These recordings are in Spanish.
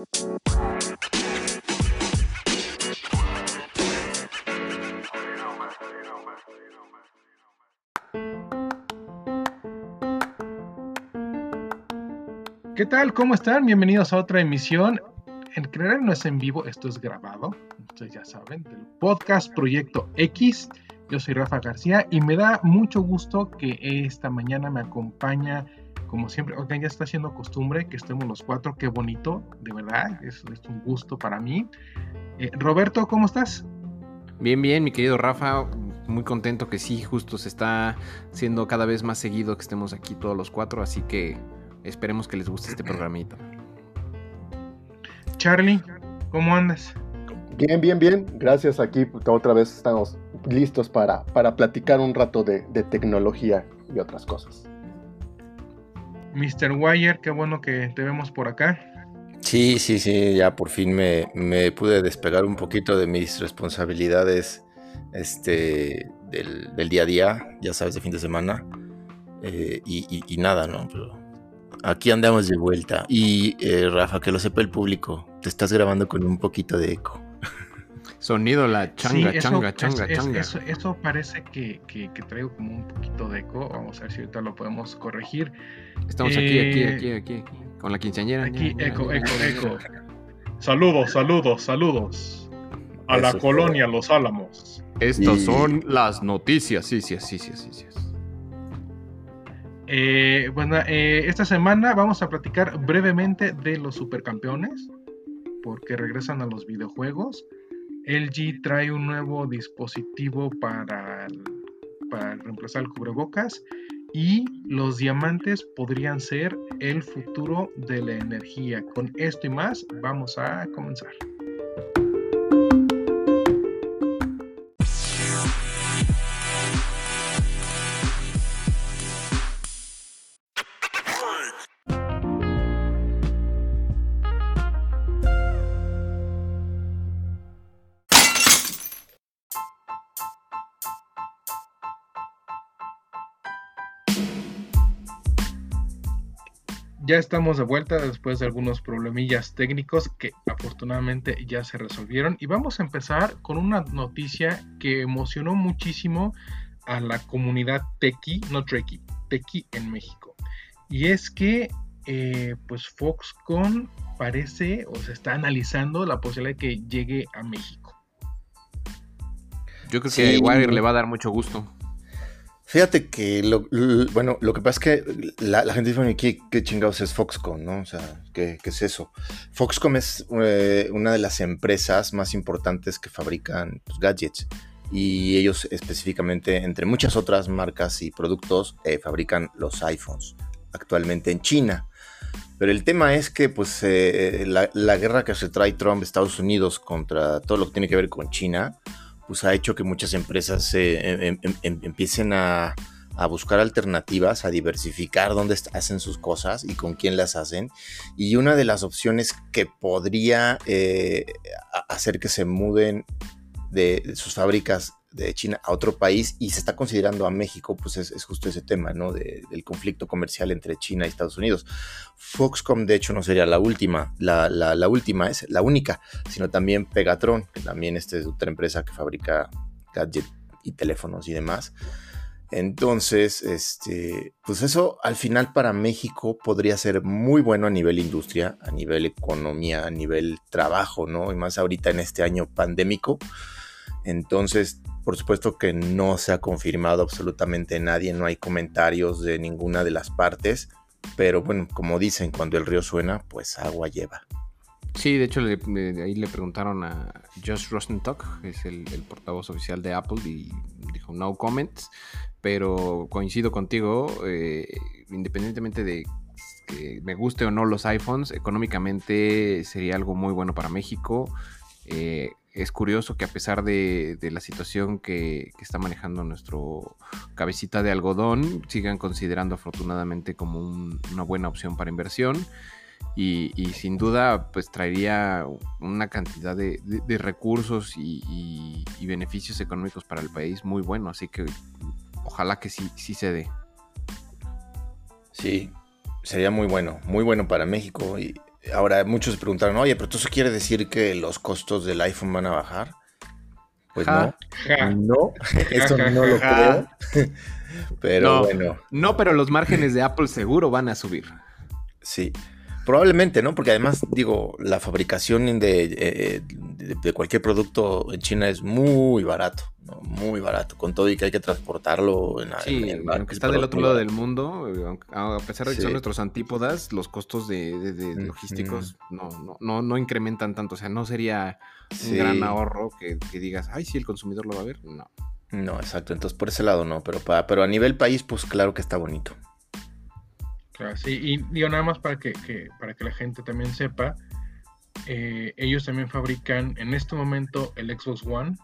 ¿Qué tal? ¿Cómo están? Bienvenidos a otra emisión. En creer no es en vivo, esto es grabado. Ustedes ya saben, del podcast Proyecto X. Yo soy Rafa García y me da mucho gusto que esta mañana me acompaña, como siempre, oigan, ya está siendo costumbre que estemos los cuatro, qué bonito, de verdad, es, es un gusto para mí. Eh, Roberto, ¿cómo estás? Bien, bien, mi querido Rafa, muy contento que sí, justo se está siendo cada vez más seguido que estemos aquí todos los cuatro, así que Esperemos que les guste este programito. Charlie, ¿cómo andas? Bien, bien, bien. Gracias. Aquí otra vez estamos listos para, para platicar un rato de, tecnología y otras cosas. Mr. Wire, qué bueno que te vemos por acá. Sí, sí, sí, ya por fin me, pude despegar un poquito de mis responsabilidades este, del, día a día, ya sabes, de fin de semana. Eh, y, y, nada, ¿no? Pero aquí andamos de vuelta. Y eh, Rafa, que lo sepa el público, te estás grabando con un poquito de eco. Sonido la changa, changa, changa, changa. Eso, parece que, traigo como un poquito de eco. Vamos a ver si ahorita lo podemos corregir. Estamos aquí, aquí, eh, aquí, aquí, con la quinceañera. Aquí, eco, eco, eco. Saludos, saludos, saludos. A la colonia Los Álamos. Estas son las noticias, sí, sí, sí, sí, sí. sí. Eh, bueno, eh, esta semana vamos a platicar brevemente de los supercampeones, porque regresan a los videojuegos. LG trae un nuevo dispositivo para, para reemplazar el cubrebocas y los diamantes podrían ser el futuro de la energía. Con esto y más, vamos a comenzar. Ya estamos de vuelta después de algunos problemillas técnicos que afortunadamente ya se resolvieron y vamos a empezar con una noticia que emocionó muchísimo a la comunidad tequi, no treki, tequi en México. Y es que eh, pues Foxconn parece o se está analizando la posibilidad de que llegue a México. Yo creo que a Wire le va a dar mucho gusto. Fíjate que, lo, bueno, lo que pasa es que la, gente dice, ¿qué, ¿qué, chingados es Foxconn, no? O sea, ¿qué, es eso? Foxconn es eh, una de las empresas más importantes que fabrican pues, gadgets y ellos específicamente, entre muchas otras marcas y productos, eh, fabrican los iPhones actualmente en China. Pero el tema es que pues eh, la, la guerra que se trae Trump, Estados Unidos, contra todo lo que tiene que ver con China, pues ha hecho que muchas empresas em, em, em, empiecen a, buscar alternativas, a diversificar dónde hacen sus cosas y con quién las hacen. Y una de las opciones que podría eh, hacer que se muden de sus fábricas de China a otro país y se está considerando a México, pues es, justo ese tema, ¿no? del conflicto comercial entre China y Estados Unidos. Foxcom, de hecho, no sería la última, la, la, última es la única, sino también Pegatron, que también este es otra empresa que fabrica gadgets y teléfonos y demás. Entonces, este, pues eso al final para México podría ser muy bueno a nivel industria, a nivel economía, a nivel trabajo, ¿no? Y más ahorita en este año pandémico. Entonces, por supuesto que no se ha confirmado absolutamente nadie, no hay comentarios de ninguna de las partes, pero bueno, como dicen, cuando el río suena, pues agua lleva. Sí, de hecho ahí le preguntaron a Josh Rosenstock, que es el, portavoz oficial de Apple, y dijo no comments, pero coincido contigo, eh, independientemente de que me guste o no los iPhones, económicamente sería algo muy bueno para México. Eh, es curioso que a pesar de, la situación que, está manejando nuestro cabecita de algodón, sigan considerando afortunadamente como una buena opción para inversión. Y, sin duda, pues traería una cantidad de, recursos y, beneficios económicos para el país muy bueno. Así que ojalá que sí, sí se dé. Sí, sería muy bueno, muy bueno para México y Ahora, muchos se preguntaron, oye, pero ¿eso quiere decir que los costos del iPhone van a bajar? Pues no. No, eso no lo creo. pero bueno. No, pero los márgenes de Apple seguro van a subir. Sí. Probablemente, ¿no? Porque además, digo, la fabricación de, eh, de, cualquier producto en China es muy barato, ¿no? Muy barato, con todo y que hay que transportarlo en, sí, aunque está del otro lado del mundo, eh, a pesar de que son nuestros antípodas, los costos de, logísticos no, no, no, no, incrementan tanto. O sea, no sería un gran ahorro que, digas, ay, sí, el consumidor lo va a ver. No. No, exacto. Entonces, por ese lado no, pero, pero a nivel país, pues claro que está bonito sí, y digo nada más para que, para que la gente también sepa, eh, ellos también fabrican en este momento el Xbox One,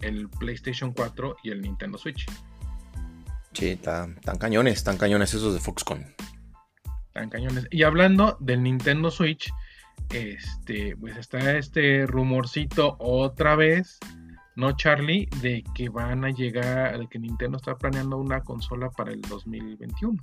el PlayStation 4 y el Nintendo Switch. Sí, tan, cañones, tan cañones esos de Foxconn. Tan cañones. Y hablando del Nintendo Switch, este, pues está este rumorcito otra vez ¿no, Charlie? De que van a llegar, de que Nintendo está planeando una consola para el 2021.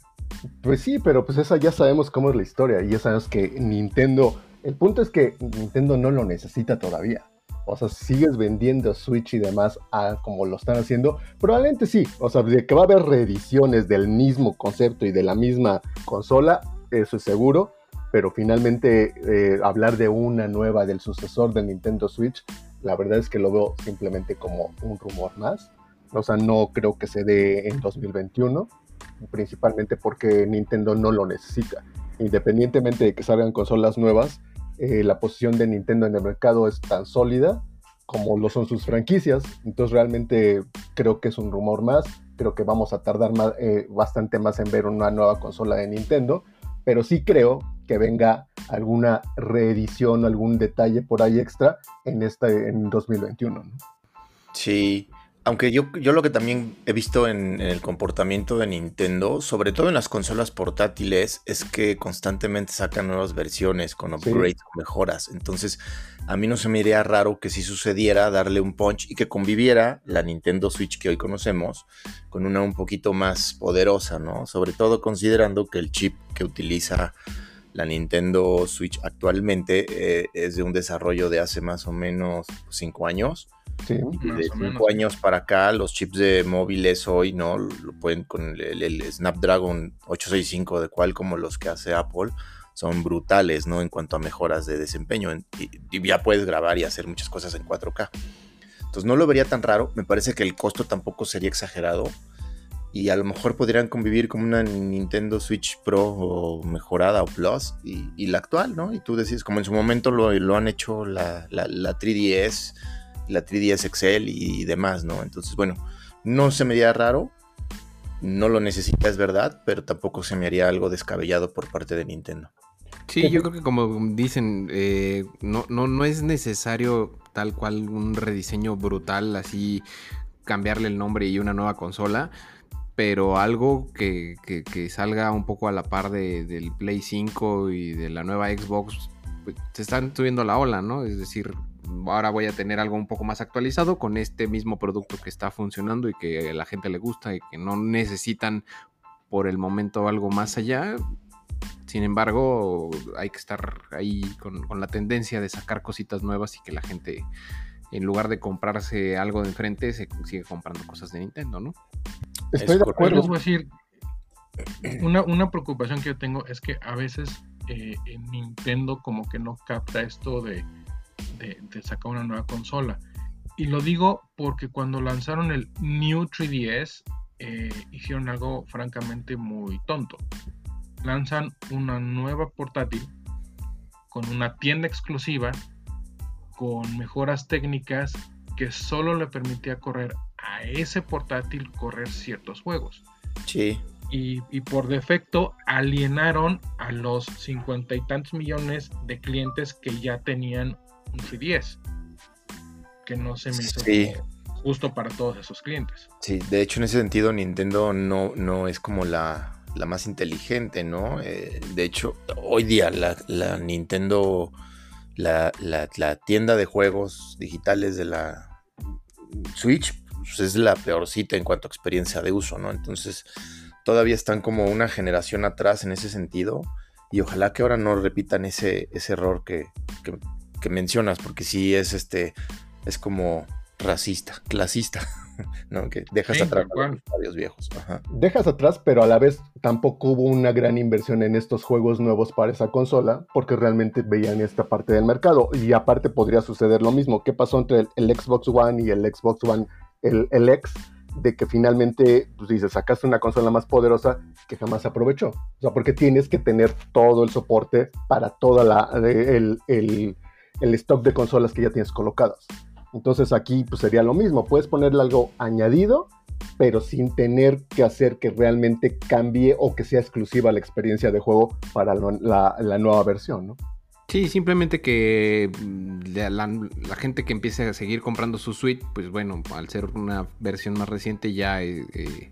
Pues sí, pero pues esa ya sabemos cómo es la historia y ya sabemos que Nintendo, el punto es que Nintendo no lo necesita todavía. O sea, sigues vendiendo Switch y demás a, como lo están haciendo, probablemente sí. O sea, de que va a haber reediciones del mismo concepto y de la misma consola, eso es seguro. Pero finalmente eh, hablar de una nueva del sucesor de Nintendo Switch, la verdad es que lo veo simplemente como un rumor más. O sea, no creo que se dé en 2021, principalmente porque Nintendo no lo necesita. Independientemente de que salgan consolas nuevas, eh, la posición de Nintendo en el mercado es tan sólida como lo son sus franquicias. Entonces realmente creo que es un rumor más. Creo que vamos a tardar eh, bastante más en ver una nueva consola de Nintendo. Pero sí creo que venga alguna reedición, algún detalle por ahí extra en, este, en 2021. Sí, aunque yo, yo lo que también he visto en, el comportamiento de Nintendo, sobre todo en las consolas portátiles, es que constantemente sacan nuevas versiones con upgrades o mejoras. Entonces, a mí no se me iría raro que si sucediera darle un punch y que conviviera la Nintendo Switch que hoy conocemos con una un poquito más poderosa, ¿no? Sobre todo considerando que el chip que utiliza la Nintendo Switch actualmente eh, es de un desarrollo de hace más o menos cinco años. Sí, de cinco años para acá, los chips de móviles hoy, ¿no? Lo pueden con el, Snapdragon 865 de cual como los que hace Apple, son brutales, ¿no? En cuanto a mejoras de desempeño. Y, y, ya puedes grabar y hacer muchas cosas en 4K. Entonces no lo vería tan raro. Me parece que el costo tampoco sería exagerado y a lo mejor podrían convivir como una Nintendo Switch Pro o mejorada o Plus y, la actual, ¿no? Y tú decís, como en su momento lo, han hecho la, la, 3DS, la 3DS Excel y demás, ¿no? Entonces, bueno, no se me haría raro, no lo necesita, es verdad, pero tampoco se me haría algo descabellado por parte de Nintendo. Sí, yo creo que como dicen, eh, no, no, no es necesario tal cual un rediseño brutal, así cambiarle el nombre y una nueva consola pero algo que, salga un poco a la par del Play 5 y de la nueva Xbox, pues, se están subiendo la ola, ¿no? Es decir, ahora voy a tener algo un poco más actualizado con este mismo producto que está funcionando y que a la gente le gusta y que no necesitan por el momento algo más allá. Sin embargo, hay que estar ahí con, con la tendencia de sacar cositas nuevas y que la gente en lugar de comprarse algo de enfrente, se sigue comprando cosas de Nintendo, ¿no? Estoy de acuerdo. Les voy a decir, una, preocupación que yo tengo es que a veces eh, Nintendo como que no capta esto de, sacar una nueva consola. Y lo digo porque cuando lanzaron el New 3DS, eh, hicieron algo francamente muy tonto. Lanzan una nueva portátil con una tienda exclusiva con mejoras técnicas que solo le permitía correr a ese portátil correr ciertos juegos. Sí. Y, por defecto alienaron a los cincuenta y tantos millones de clientes que ya tenían un 3DS. Que no se me hizo justo para todos esos clientes. Sí, de hecho en ese sentido Nintendo no, no es como la, la más inteligente, ¿no? Eh, de hecho, hoy día la, la Nintendo la, tienda de juegos digitales de la Switch pues, es la peorcita en cuanto a experiencia de uso, ¿no? Entonces todavía están como una generación atrás en ese sentido y ojalá que ahora no repitan ese, ese error que, que, que mencionas, porque sí es este, es como racista, clasista. ¿no? Que dejas Sí, atrás los estadios viejos. Ajá. Dejas atrás, pero a la vez tampoco hubo una gran inversión en estos juegos nuevos para esa consola, porque realmente veían esta parte del mercado. Y aparte podría suceder lo mismo. ¿Qué pasó entre el, el Xbox One y el Xbox One, el, el X? De que finalmente, pues dices, sacaste una consola más poderosa que jamás se aprovechó. O sea, porque tienes que tener todo el soporte para toda la el, el, el stock de consolas que ya tienes colocadas. Entonces aquí pues sería lo mismo, puedes ponerle algo añadido, pero sin tener que hacer que realmente cambie o que sea exclusiva la experiencia de juego para la, nueva versión, ¿no? Sí, simplemente que mm, la gente que empiece a seguir comprando su suite, pues bueno, al ser una versión más reciente ya eh, eh,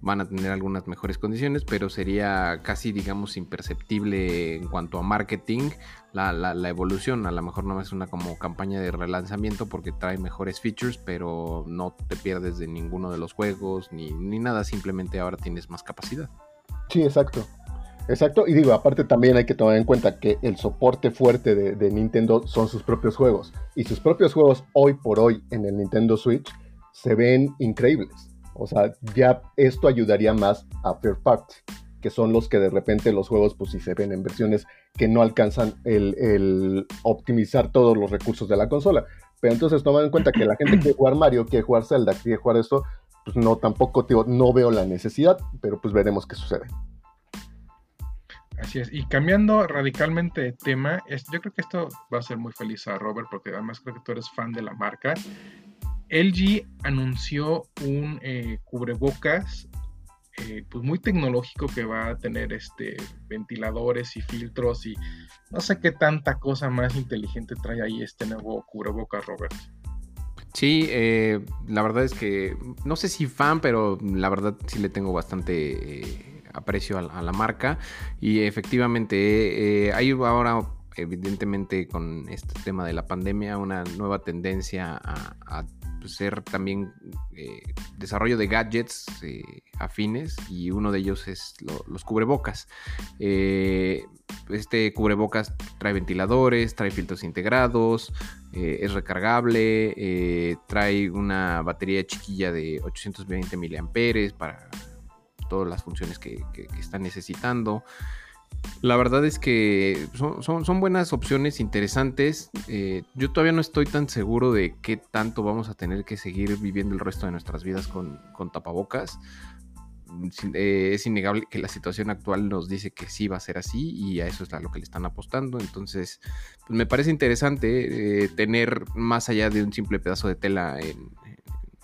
van a tener algunas mejores condiciones, pero sería casi, digamos, imperceptible en cuanto a marketing la, evolución. A lo mejor no es una como campaña de relanzamiento porque trae mejores features, pero no te pierdes de ninguno de los juegos ni, ni nada, simplemente ahora tienes más capacidad. Sí, exacto. Exacto, y digo, aparte también hay que tomar en cuenta que el soporte fuerte de Nintendo son sus propios juegos. Y sus propios juegos hoy por hoy en el Nintendo Switch se ven increíbles. O sea, ya esto ayudaría más a Third Party, que son los que de repente los juegos, pues si se ven en versiones que no alcanzan el, optimizar todos los recursos de la consola. Pero entonces tomar en cuenta que la gente quiere jugar Mario, quiere jugar Zelda, quiere jugar esto, pues no, tampoco, digo, no veo la necesidad, pero pues veremos qué sucede. Así es. Y cambiando radicalmente de tema, es- yo creo que esto va a ser muy feliz a Robert, porque además creo que tú eres fan de la marca. LG anunció un eh, cubrebocas eh, pues muy tecnológico que va a tener este ventiladores y filtros y no sé qué tanta cosa más inteligente trae ahí este nuevo cubrebocas, Robert. Sí, eh, la verdad es que no sé si fan, pero la verdad sí le tengo bastante eh, aprecio a, la- marca. Y efectivamente, hay ahora, evidentemente, con este tema de la pandemia, una nueva tendencia a, a, pues, ser también eh, desarrollo de gadgets eh, afines y uno de ellos es lo- los cubrebocas. Eh, este cubrebocas trae ventiladores, trae filtros integrados, es recargable, trae una batería chiquilla de 820 miliamperes para todas las funciones que, que- que está necesitando. La verdad es que son, buenas opciones interesantes. Eh, yo todavía no estoy tan seguro de qué tanto vamos a tener que seguir viviendo el resto de nuestras vidas con, tapabocas. Eh, es innegable que la situación actual nos dice que sí va a ser así y a eso es a lo que le están apostando. Entonces, pues me parece interesante eh, tener más allá de un simple pedazo de tela en,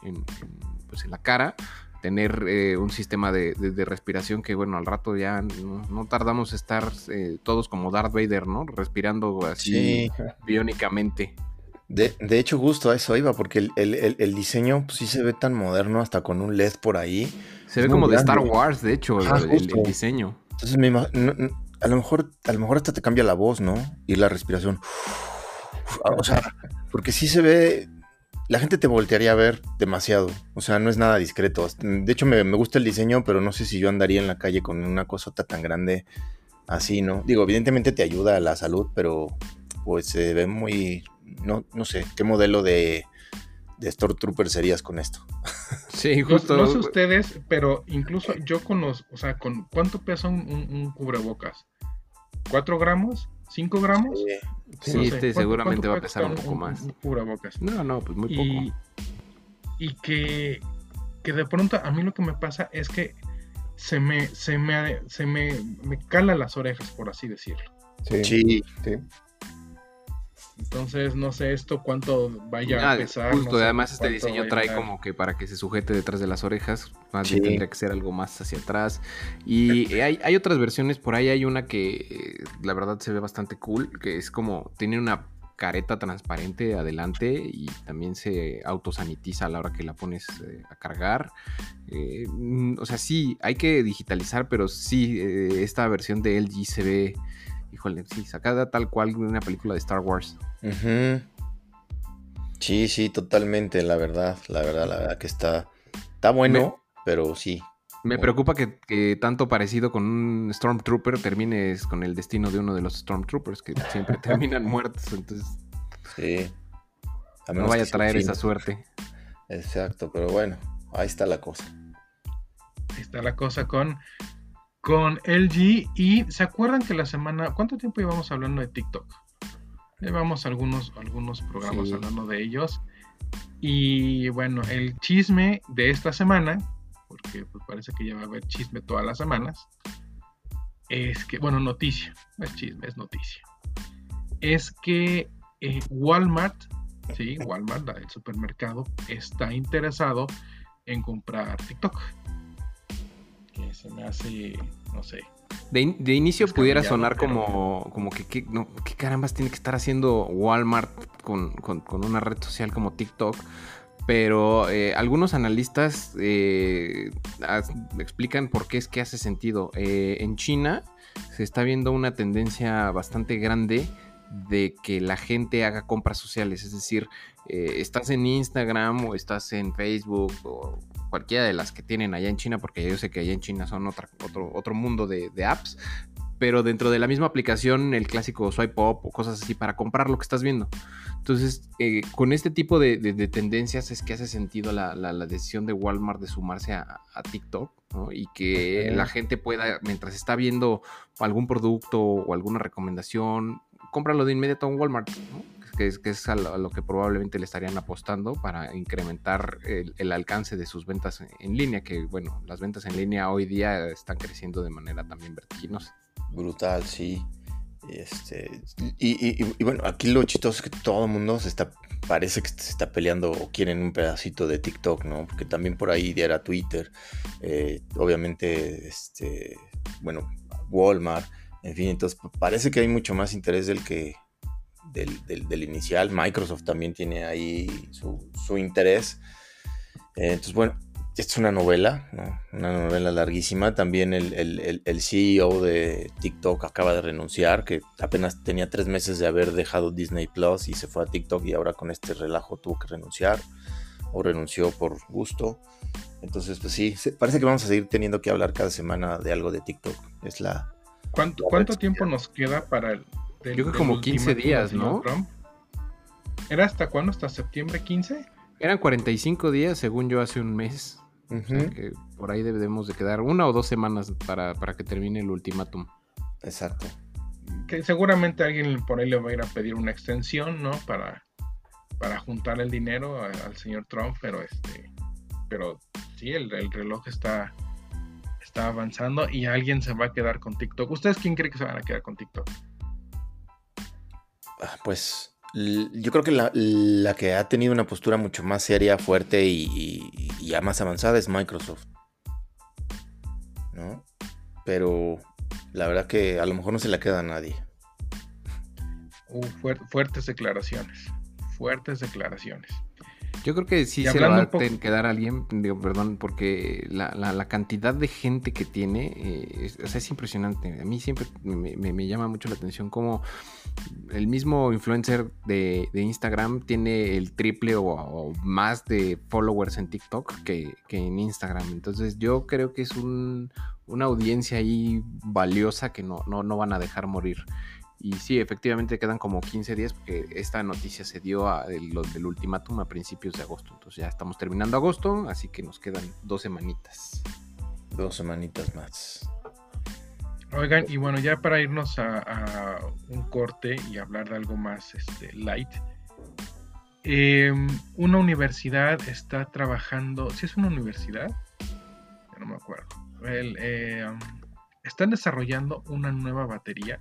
en- pues en la cara, tener eh, un sistema de, de- de respiración que, bueno, al rato ya no, no tardamos en estar eh, todos como Darth Vader, ¿no? Respirando así Sí. biónicamente. De, de hecho, justo a eso iba, porque el, el- el- el diseño pues, sí se ve tan moderno, hasta con un LED por ahí. Se Es ve como de. Star Wars, de hecho, el- diseño. Entonces me no, a lo mejor, a lo mejor hasta te cambia la voz, ¿no? Y la respiración. O sea, porque sí se ve. La gente te voltearía a ver demasiado. O sea, no es nada discreto. De hecho, me, me gusta el diseño, pero no sé si yo andaría en la calle con una cosota tan grande así, ¿no? Digo, evidentemente te ayuda a la salud, pero pues se ve muy. No, no sé, ¿qué modelo de, de Stormtrooper serías con esto? Sí, No, justo. no sé ustedes, pero incluso yo con los, o sea, con ¿cuánto pesa un, un- un cubrebocas? ¿4 gramos? ¿5 gramos? Sí, No sé, este ¿cuánto- seguramente va a pesar un poco más. Un, cubrebocas. No, no, pues muy poco. Y, y que, que de pronto a mí lo que me pasa es que se me, se me, se me, me cala las orejas, por así decirlo. Sí, Sí, sí. Entonces, no sé esto cuánto vaya Ah, a pesar. justo, no sé además este diseño trae como que para que se sujete detrás de las orejas, más Sí. bien tendría que ser algo más hacia atrás. Y hay, hay otras versiones, por ahí hay una que eh, la verdad se ve bastante cool, que es como, tiene una careta transparente adelante y también se autosanitiza a la hora que la pones eh, a cargar. Eh, mm, o sea, sí, hay que digitalizar, pero sí, eh, esta versión de LG se ve, híjole, sí, sacada tal cual de una película de Star Wars. Ujú. Sí, sí, totalmente, la verdad, la verdad, la verdad que está, está bueno, pero sí, Me preocupa que, tanto parecido con un Stormtrooper termines con el destino de uno de los Stormtroopers, que siempre terminan muertos. Entonces, sí. no vaya a traer esa suerte. Exacto, pero bueno, ahí está la cosa. Ahí está la cosa con, con LG. Y se acuerdan que la semana, ¿cuánto tiempo llevamos hablando de TikTok? Llevamos algunos, algunos programas hablando de ellos. Y bueno, el chisme de esta semana, porque pues parece que ya va a haber chisme todas las semanas, es que, bueno, noticia, no es chisme, es noticia. Es que eh, Walmart, sí, Walmart, el supermercado, está interesado en comprar TikTok. Que se me hace, no sé, de, inicio pudiera sonar como, como que, ¿qué carambas tiene que estar haciendo Walmart con, una red social como TikTok? Pero eh, algunos analistas eh, explican por qué es que hace sentido. Eh, en China se está viendo una tendencia bastante grande de que la gente haga compras sociales. Es decir, estás en Instagram o estás en Facebook o cualquiera de las que tienen allá en China, porque yo sé que allá en China son otra, otro, otro mundo de, apps, pero dentro de la misma aplicación, el clásico swipe up o cosas así para comprar lo que estás viendo. Entonces, eh, con este tipo de, tendencias es que hace sentido la, decisión de Walmart de sumarse a, TikTok y que la gente pueda, mientras está viendo algún producto o alguna recomendación, cómpralo de inmediato en Walmart. ¿no? Que es, a, lo, que probablemente le estarían apostando para incrementar el, alcance de sus ventas en, línea, que bueno, las ventas en línea hoy día están creciendo de manera también vertiginosa. Brutal, sí. Este, y, bueno, aquí lo chistoso es que todo el mundo se está, parece que se está peleando o quieren un pedacito de TikTok, ¿no? Porque también por ahí era Twitter, eh, obviamente, este, bueno, Walmart, en fin, entonces parece que hay mucho más interés del que, del, inicial. Microsoft también tiene ahí su, interés. Eh, entonces, bueno, esta es una novela, una novela larguísima. También el, CEO de TikTok acaba de renunciar, que apenas tenía tres meses de haber dejado Disney Plus y se fue a TikTok y ahora con este relajo tuvo que renunciar o renunció por gusto. Entonces, pues sí, parece que vamos a seguir teniendo que hablar cada semana de algo de TikTok. Es la... ¿Cuánto, ¿cuánto tiempo nos queda para el, yo creo como 15 días, ¿no? ¿Era hasta cuándo? ¿Hasta septiembre 15? Eran 45 días, según yo, hace un mes. que por ahí debemos de quedar una o dos semanas para, que termine el ultimátum. Exacto. Que seguramente alguien por ahí le va a ir a pedir una extensión, ¿no? Para, para juntar el dinero al señor Trump, pero este, pero sí, el, el reloj está, está avanzando y alguien se va a quedar con TikTok. ¿Ustedes quién cree que se van a quedar con TikTok? Ah, pues yo creo que la, que ha tenido una postura mucho más seria, fuerte y, ya más avanzada es Microsoft. ¿No? Pero la verdad que a lo mejor no se la queda a nadie. Uh, fuertes declaraciones. Fuertes declaraciones. Yo creo que sí se va a tener que dar a alguien, digo, perdón, porque la, cantidad de gente que tiene eh, es, impresionante. A mí siempre me, llama mucho la atención cómo el mismo influencer de, Instagram tiene el triple o, más de followers en TikTok que, en Instagram. Entonces yo creo que es una audiencia ahí valiosa que no, no, no van a dejar morir. Y sí, efectivamente quedan como 15 días porque esta noticia se dio a, del ultimátum a principios de agosto. Entonces ya estamos terminando agosto, así que nos quedan dos semanitas. Dos semanitas más. Oigan, y bueno, ya para irnos a, un corte y hablar de algo más este, light. Em, una universidad está trabajando, si es una universidad, ya no me acuerdo. Em, están desarrollando una nueva batería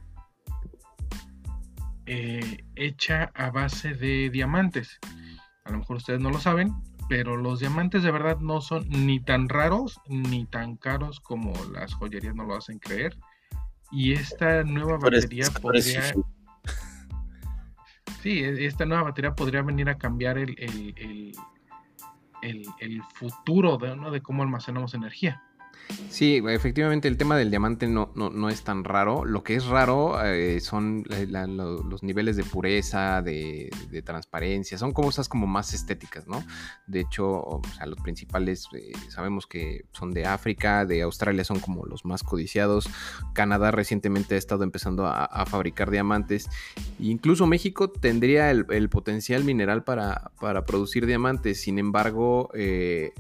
eh, hecha a base de diamantes. A lo mejor ustedes no lo saben, pero los diamantes de verdad no son ni tan raros ni tan caros como las joyerías no lo hacen creer. Y esta nueva batería podría... Sí, e, esta nueva batería podría venir a cambiar el, el, el, futuro de, de cómo almacenamos energía. Sí, efectivamente el tema del diamante no, no, es tan raro. Lo que es raro eh, son los niveles de pureza, de, transparencia, son cosas como más estéticas, ¿no? De hecho, los principales eh, sabemos que son de África, de Australia son como los más codiciados. Canadá recientemente ha estado empezando a, fabricar diamantes. incluso México tendría el, potencial mineral para, para, producir diamantes. Sin embargo, eh,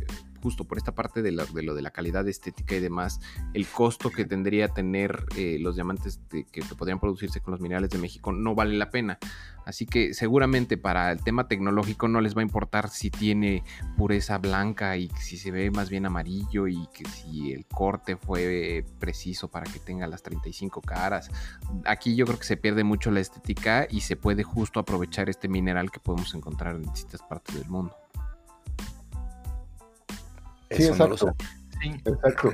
justo por esta parte de, lo de la calidad estética y demás, el costo que tendría tener eh, los diamantes que podrían producirse con los minerales de México no vale la pena. Así que seguramente para el tema tecnológico no les va a importar si tiene pureza blanca y si se ve más bien amarillo y que si el corte fue preciso para que tenga las 35 caras. Aquí yo creo que se pierde mucho la estética y se puede justo aprovechar este mineral que podemos encontrar en distintas partes del mundo. Sí, exacto. Exacto.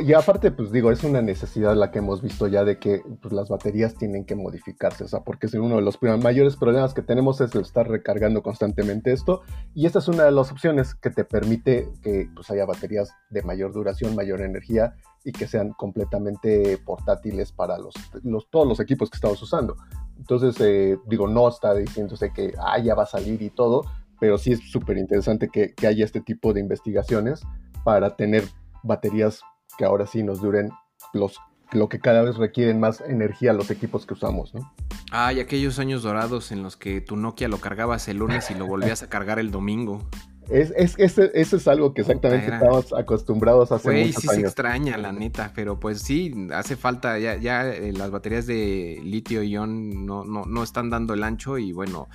y aparte, pues digo, es una necesidad la que hemos visto ya de que pues, las baterías tienen que modificarse, o sea, porque es uno de los mayores problemas que tenemos es estar recargando constantemente esto, y esta es una de las opciones que te permite que pues, haya baterías de mayor duración, mayor energía y que sean completamente portátiles para los, todos los equipos que estamos usando. Entonces, eh, digo, no está diciéndose que ah, ya va a salir y todo, pero sí es súper interesante que, que haya este tipo de investigaciones para tener baterías que ahora sí nos duren los, lo que cada vez requieren más energía los equipos que usamos, ¿no? Ah, aquellos años dorados en los que tu Nokia lo cargabas el lunes y lo volvías a cargar el domingo. Es, es, eso es algo que exactamente estamos acostumbrados a hacer. Güey, sí se extraña, la neta, pero pues sí, hace falta, ya, ya eh, las baterías de litio-ion no, no, no están dando el ancho y bueno,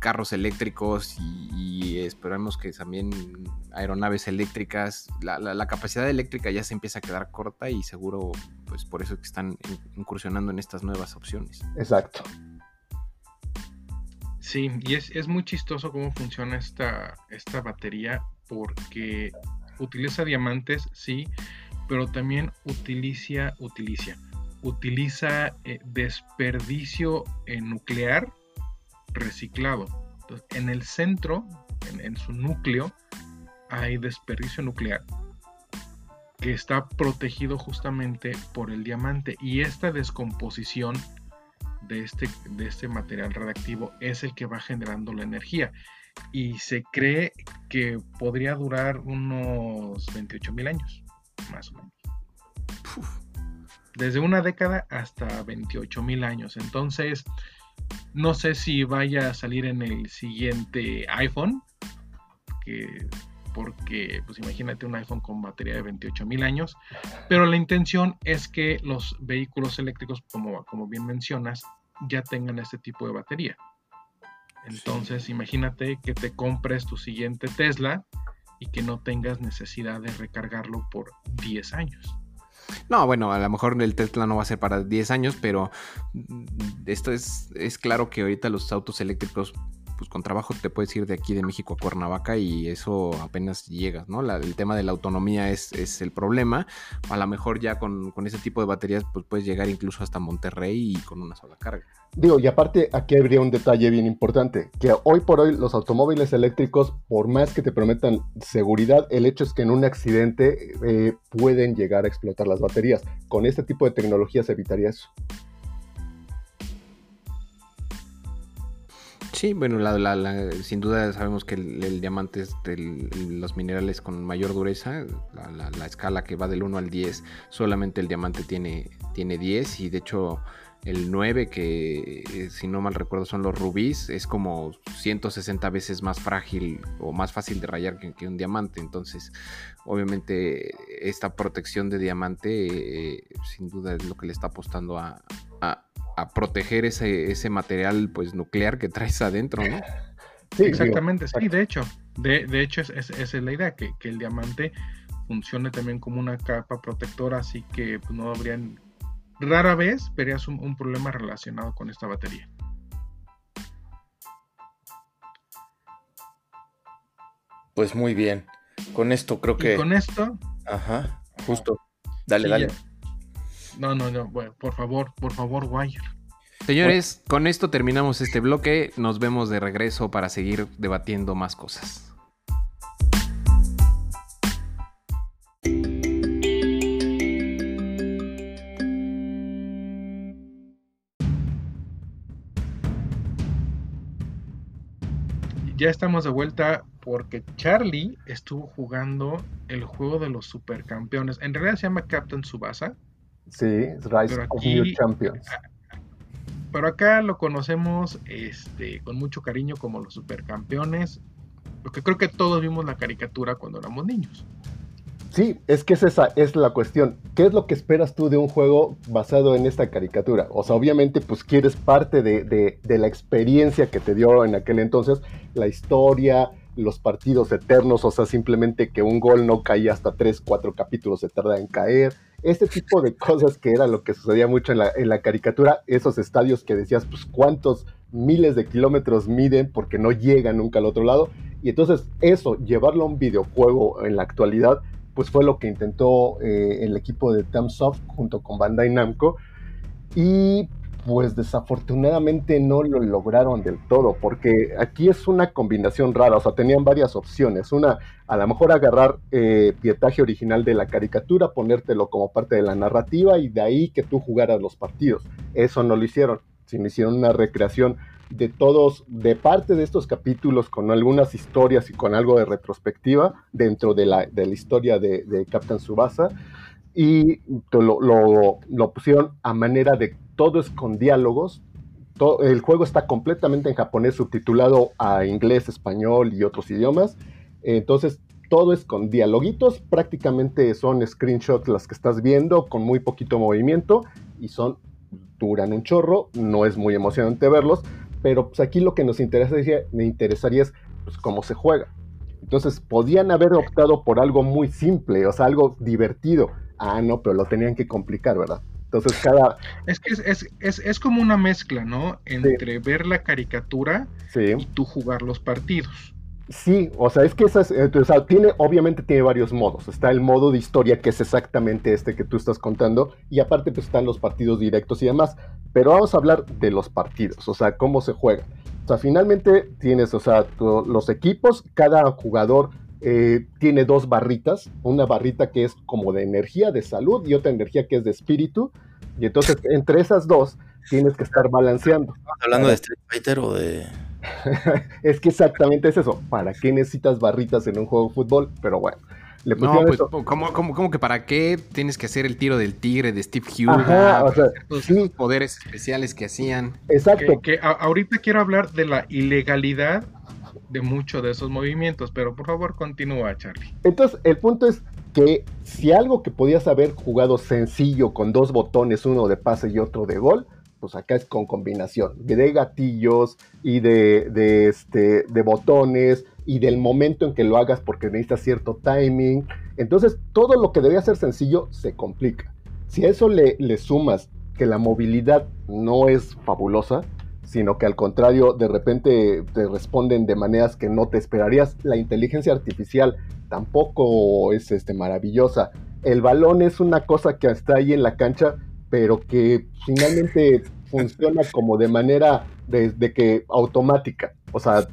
carros eléctricos y, esperamos que también aeronaves eléctricas, la, capacidad eléctrica ya se empieza a quedar corta y seguro pues por eso que están incursionando en estas nuevas opciones. Exacto. Sí, y es, muy chistoso cómo funciona esta, esta batería porque utiliza diamantes, sí, pero también utiliza, utiliza, utiliza eh, desperdicio eh, nuclear reciclado. en el centro, en, su núcleo, hay desperdicio nuclear que está protegido justamente por el diamante y esta descomposición de este, de este material radiactivo es el que va generando la energía y se cree que podría durar unos 28 mil años, más o menos. Desde una década hasta 28 mil años. Entonces, no sé si vaya a salir en el siguiente iPhone, porque pues imagínate un iPhone con batería de 28 mil años, pero la intención es que los vehículos eléctricos, como, como bien mencionas, ya tengan este tipo de batería. Entonces, imagínate que te compres tu siguiente Tesla y que no tengas necesidad de recargarlo por 10 años. No, bueno, a lo mejor el Tesla no va a ser para 10 años, pero esto es, es claro que ahorita los autos eléctricos pues con trabajo te puedes ir de aquí de México a Cuernavaca y eso apenas llegas, ¿no? el tema de la autonomía es, el problema. A lo mejor ya con, ese tipo de baterías pues puedes llegar incluso hasta Monterrey y con una sola carga. Digo, y aparte aquí habría un detalle bien importante, que hoy por hoy los automóviles eléctricos, por más que te prometan seguridad, el hecho es que en un accidente eh, pueden llegar a explotar las baterías. Con este tipo de tecnología se evitaría eso. Sí, bueno, sin duda sabemos que el, diamante es de los minerales con mayor dureza. La, escala que va del 1 al 10, solamente el diamante tiene, tiene 10 y de hecho el 9, que eh, si no mal recuerdo son los rubíes, es como 160 veces más frágil o más fácil de rayar que, un diamante. Entonces, obviamente, esta protección de diamante eh, sin duda es lo que le está apostando a, a proteger ese, ese material pues nuclear que traes adentro, ¿no? Sí, exactamente, sí, de hecho, de, de hecho esa es, la idea, que, el diamante funcione también como una capa protectora, así que pues, no habrían, rara vez verías un, problema relacionado con esta batería. Pues muy bien, con esto creo que... con esto... Ajá, justo. Dale, dale. No, no, no, bueno, por favor, por favor, Wire. Señores, con esto terminamos este bloque. Nos vemos de regreso para seguir debatiendo más cosas. ya estamos de vuelta porque Charlie estuvo jugando el juego de los supercampeones. En realidad se llama Captain Subasa. Sí, Rise of New Champions. Pero acá lo conocemos este, con mucho cariño como los supercampeones. Porque creo que todos vimos la caricatura cuando éramos niños. Sí, es que es esa es la cuestión. ¿Qué es lo que esperas tú de un juego basado en esta caricatura? O sea, obviamente, pues quieres parte de, la experiencia que te dio en aquel entonces, la historia, los partidos eternos, o sea, simplemente que un gol no caía hasta 3, 4 capítulos se tarda en caer. Este tipo de cosas que era lo que sucedía mucho en la, caricatura, esos estadios que decías, pues cuántos miles de kilómetros miden porque no llegan nunca al otro lado. Y entonces eso, llevarlo a un videojuego en la actualidad, pues fue lo que intentó eh, el equipo de Tamsoft junto con Bandai Namco. Y pues desafortunadamente no lo lograron del todo, porque aquí es una combinación rara, o sea, tenían varias opciones. Una, a lo mejor agarrar eh, pietaje original de la caricatura, ponértelo como parte de la narrativa y de ahí que tú jugaras los partidos. Eso no lo hicieron, sino hicieron una recreación de todos, de parte de estos capítulos con algunas historias y con algo de retrospectiva dentro de la, historia de, de Captain Subasa y lo, lo, pusieron a manera de todo es con diálogos. El juego está completamente en japonés, subtitulado a inglés, español y otros idiomas. Entonces, todo es con dialoguitos, prácticamente son screenshots las que estás viendo con muy poquito movimiento y son duran un chorro, no es muy emocionante verlos, pero pues aquí lo que nos interesaría, me interesaría es pues, cómo se juega. Entonces, podían haber optado por algo muy simple, o sea, algo divertido. Ah, no, pero lo tenían que complicar, ¿verdad? Entonces, cada... Es que es, como una mezcla, ¿no? Entre ver la caricatura y tú jugar los partidos. Sí, o sea, es que esa eh, o sea, tiene, obviamente tiene varios modos. Está el modo de historia, que es exactamente este que tú estás contando, y aparte pues están los partidos directos y demás. Pero vamos a hablar de los partidos, o sea, cómo se juega. O sea, finalmente tienes, o sea, los equipos, cada jugador eh, tiene dos barritas, una barrita que es como de energía, de salud, y otra energía que es de espíritu. Y entonces, entre esas dos, tienes que estar balanceando. hablando de Street Fighter o de...? es que exactamente es eso. ¿Para qué necesitas barritas en un juego de fútbol? Pero bueno. Le no, pues, ¿cómo, que para qué tienes que hacer el tiro del tigre de Steve Hughes? o sea, sí. poderes especiales que hacían. Exacto. Que, ahorita quiero hablar de la ilegalidad de muchos de esos movimientos, pero por favor continúa, Charlie. Entonces, el punto es que si algo que podías haber jugado sencillo con dos botones, uno de pase y otro de gol, pues acá es con combinación de gatillos y de, este, de botones y del momento en que lo hagas porque necesitas cierto timing. Entonces, todo lo que debería ser sencillo se complica. Si a eso le sumas que la movilidad no es fabulosa, sino que al contrario, de repente te responden de maneras que no te esperarías. La inteligencia artificial tampoco es este, maravillosa. El balón es una cosa que está ahí en la cancha, pero que finalmente funciona como de manera de, que automática. O sea,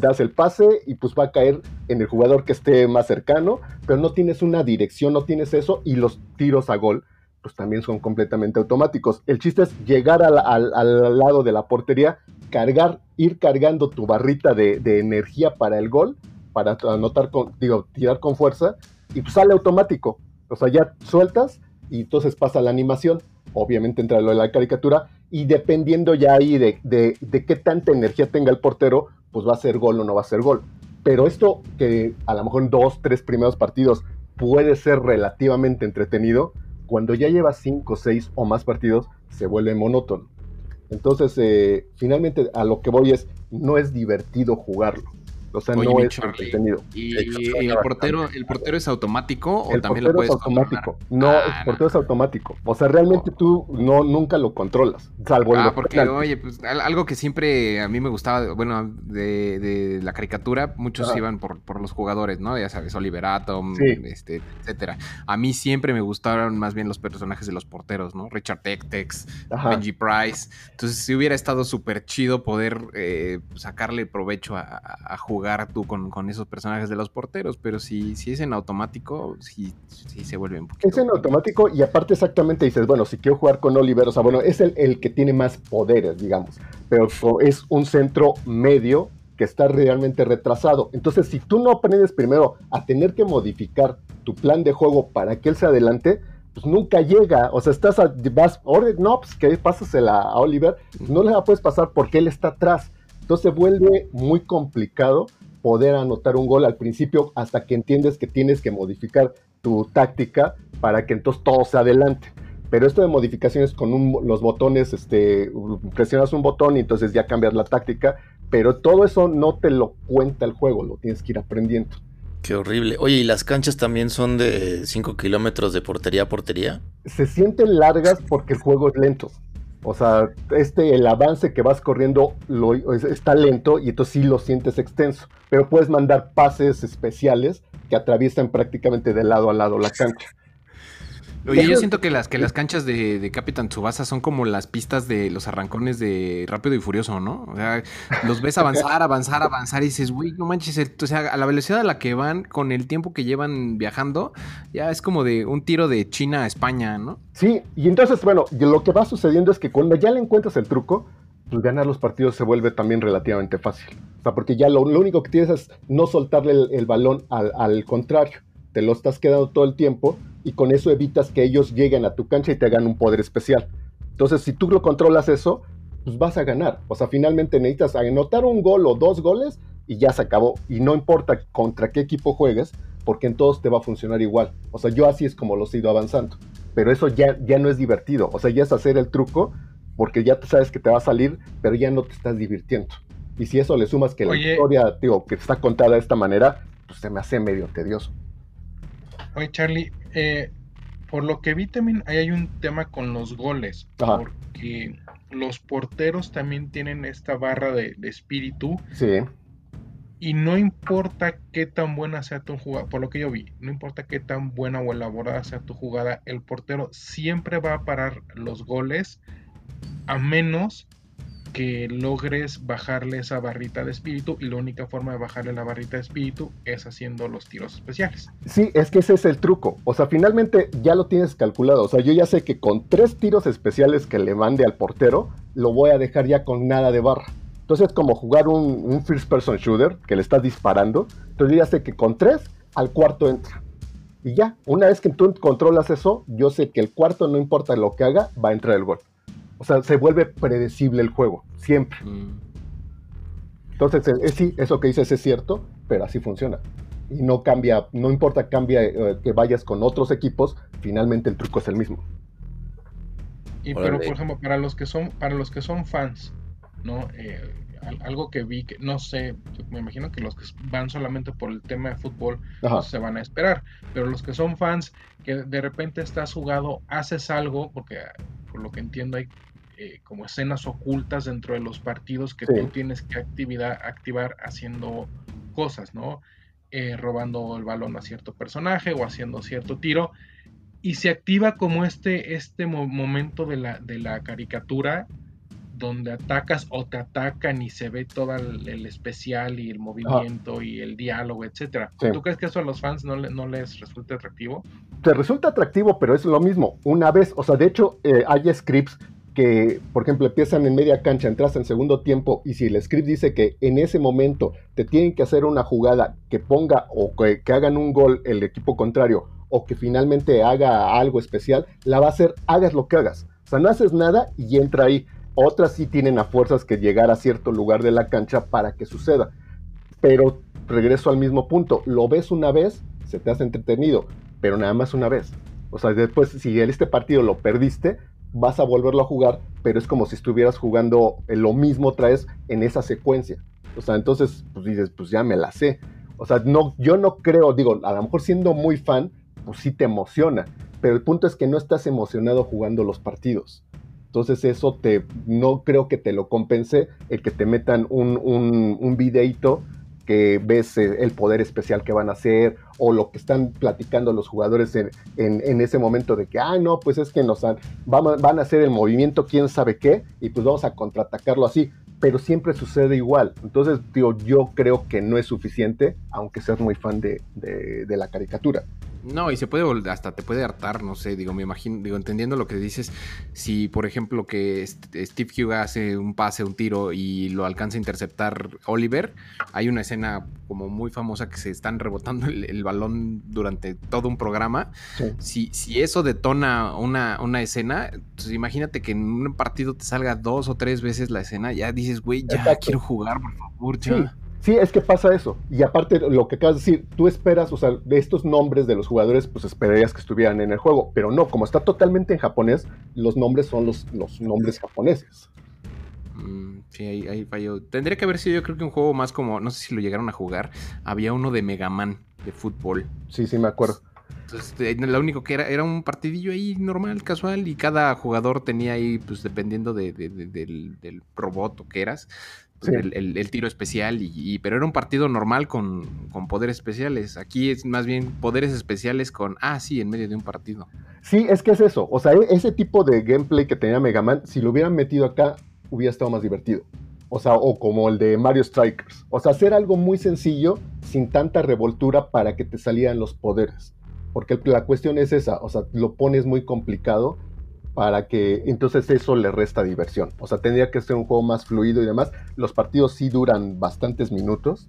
das el pase y pues va a caer en el jugador que esté más cercano, pero no tienes una dirección, no tienes eso y los tiros a gol pues también son completamente automáticos. El chiste es llegar al, lado de la portería, cargar, ir cargando tu barrita de, de, energía para el gol, para anotar con, digo, tirar con fuerza, y pues sale automático. O sea, ya sueltas y entonces pasa la animación, obviamente entra lo de la caricatura, y dependiendo ya ahí de, de, qué tanta energía tenga el portero, pues va a ser gol o no va a ser gol. Pero esto que a lo mejor en dos, tres primeros partidos puede ser relativamente entretenido, cuando ya lleva cinco, seis o más partidos, se vuelve monótono. Entonces, eh, finalmente a lo que voy es, no es divertido jugarlo. O sea, no es entretenido. ¿Y, el portero, el portero es automático o el también lo puedes es automático. No, ah, el portero es automático. O sea, realmente tú no nunca lo controlas, salvo Ah, porque oye, pues algo que siempre a mí me gustaba, bueno, de, la caricatura, muchos iban por, por, los jugadores, ¿no? Ya sabes, Oliver Atom, este, etcétera. A mí siempre me gustaron más bien los personajes de los porteros, ¿no? Richard Tectex, Benji Price. Entonces, si hubiera estado súper chido poder eh, sacarle provecho a, a jugar jugar tú con, con, esos personajes de los porteros, pero si, si es en automático, sí, sí se vuelve un poquito. Es en automático y aparte exactamente dices, bueno, si quiero jugar con Oliver, o sea, bueno, es el, el que tiene más poderes, digamos, pero es un centro medio que está realmente retrasado. Entonces, si tú no aprendes primero a tener que modificar tu plan de juego para que él se adelante, pues nunca llega. O sea, estás a, vas, no, pues que pásasela a Oliver, no le la puedes pasar porque él está atrás. Entonces vuelve muy complicado poder anotar un gol al principio hasta que entiendes que tienes que modificar tu táctica para que entonces todo se adelante. Pero esto de modificaciones con los botones, este, presionas un botón y entonces ya cambias la táctica, pero todo eso no te lo cuenta el juego, lo tienes que ir aprendiendo. Qué horrible. Oye, ¿y las canchas también son de 5 kilómetros de portería a portería? Se sienten largas porque el juego es lento. O sea, este, el avance que vas corriendo lo, está lento y entonces sí lo sientes extenso. Pero puedes mandar pases especiales que atraviesan prácticamente de lado a lado la cancha. Oye, yo siento que las, que las canchas de, de Capitán Tsubasa son como las pistas de los arrancones de Rápido y Furioso, ¿no? O sea, los ves avanzar, avanzar, avanzar y dices, güey, no manches, o sea, a la velocidad a la que van, con el tiempo que llevan viajando, ya es como de un tiro de China a España, ¿no? Sí, y entonces, bueno, lo que va sucediendo es que cuando ya le encuentras el truco, pues ganar los partidos se vuelve también relativamente fácil. O sea, porque ya lo, único que tienes es no soltarle el, balón al, al contrario, te lo estás quedando todo el tiempo y con eso evitas que ellos lleguen a tu cancha y te hagan un poder especial. Entonces, si tú lo controlas eso, pues vas a ganar. O sea, finalmente necesitas anotar un gol o dos goles y ya se acabó. Y no importa contra qué equipo juegues, porque en todos te va a funcionar igual. O sea, yo así es como los he ido avanzando. Pero eso ya, ya no es divertido. O sea, ya es hacer el truco porque ya sabes que te va a salir, pero ya no te estás divirtiendo. Y si eso le sumas que la historia, digo, que está contada de esta manera, pues se me hace medio tedioso. Oye, Charlie, eh, por lo que vi también ahí hay un tema con los goles, porque los porteros también tienen esta barra de, espíritu. Sí. Y no importa qué tan buena sea tu jugada, por lo que yo vi, no importa qué tan buena o elaborada sea tu jugada, el portero siempre va a parar los goles a menos que logres bajarle esa barrita de espíritu y la única forma de bajarle la barrita de espíritu es haciendo los tiros especiales. Sí, es que ese es el truco. O sea, finalmente ya lo tienes calculado. O sea, yo ya sé que con tres tiros especiales que le mande al portero, lo voy a dejar ya con nada de barra. Entonces es como jugar un, first person shooter que le estás disparando. Entonces ya sé que con tres al cuarto entra. Y ya, una vez que tú controlas eso, yo sé que el cuarto, no importa lo que haga, va a entrar el gol. O sea, se vuelve predecible el juego, siempre. Mm. Entonces, eh, sí, eso que dices es cierto, pero así funciona. Y no cambia, no importa cambia eh, que vayas con otros equipos, finalmente el truco es el mismo. Y pero por ejemplo, para los que son, para los que son fans, ¿no? Eh, algo que vi que no sé, me imagino que los que van solamente por el tema de fútbol se van a esperar, pero los que son fans que de repente estás jugado, haces algo, porque por lo que entiendo hay eh, como escenas ocultas dentro de los partidos que tú tienes que actividad, activar haciendo cosas, ¿no? Eh, robando el balón a cierto personaje o haciendo cierto tiro. Y se activa como este, este momento de la, de la caricatura donde atacas o te atacan y se ve todo el, especial y el movimiento y el diálogo, etcétera. ¿Tú crees que eso a los fans no, no les resulta atractivo? Te resulta atractivo, pero es lo mismo. Una vez, o sea, de hecho, eh, hay scripts por ejemplo, empiezan en media cancha, entras en segundo tiempo y si el script dice que en ese momento te tienen que hacer una jugada que ponga o que, hagan un gol el equipo contrario o que finalmente haga algo especial, la va a hacer, hagas lo que hagas. O sea, no haces nada y entra ahí. Otras sí tienen a fuerzas que llegar a cierto lugar de la cancha para que suceda. Pero regreso al mismo punto, lo ves una vez, se te hace entretenido, pero nada más una vez. O sea, después, si este partido lo perdiste, vas a volverlo a jugar, pero es como si estuvieras jugando lo mismo otra vez en esa secuencia. O sea, entonces, pues dices, pues ya me la sé. O sea, no, yo no creo, digo, a lo mejor siendo muy fan, pues sí te emociona, pero el punto es que no estás emocionado jugando los partidos. Entonces eso te, no creo que te lo compense el que te metan un, un, un videito que ves eh, el poder especial que van a hacer o lo que están platicando los jugadores en, en, ese momento de que, ah, no, pues es que nos han, van, van, a hacer el movimiento quién sabe qué y pues vamos a contraatacarlo así, pero siempre sucede igual. Entonces, digo, yo creo que no es suficiente, aunque seas muy fan de, de, de la caricatura. No, y se puede hasta te puede hartar, no sé, digo, me imagino, digo, entendiendo lo que dices, si por ejemplo que Steve Hugh hace un pase, un tiro y lo alcanza a interceptar Oliver, hay una escena como muy famosa que se están rebotando el, balón durante todo un programa. Si, si eso detona una, una escena, pues imagínate que en un partido te salga dos o tres veces la escena, ya dices, güey, ya quiero jugar, por favor, ya. Sí, es que pasa eso. Y aparte, lo que acabas de decir, tú esperas, o sea, de estos nombres de los jugadores, pues esperarías que estuvieran en el juego. Pero no, como está totalmente en japonés, los nombres son los, los nombres japoneses. Mm, sí, ahí, ahí, falló. Tendría que haber sido, yo creo que un juego más como, no sé si lo llegaron a jugar. Había uno de Mega Man de fútbol. Sí, sí, me acuerdo. Entonces, eh, lo único que era, era un partidillo ahí normal, casual, y cada jugador tenía ahí, pues dependiendo de, del, del robot o que eras, el, tiro especial, y, pero era un partido normal con, poderes especiales. Aquí es más bien poderes especiales con, ah, sí, en medio de un partido. Sí, es que es eso. O sea, e, ese tipo de gameplay que tenía Mega Man, si lo hubieran metido acá, hubiera estado más divertido. O sea, o como el de Mario Strikers. O sea, hacer algo muy sencillo, sin tanta revoltura para que te salieran los poderes. Porque la cuestión es esa, o sea, lo pones muy complicado para que entonces eso le resta diversión. O sea, tendría que ser un juego más fluido y demás. Los partidos sí duran bastantes minutos,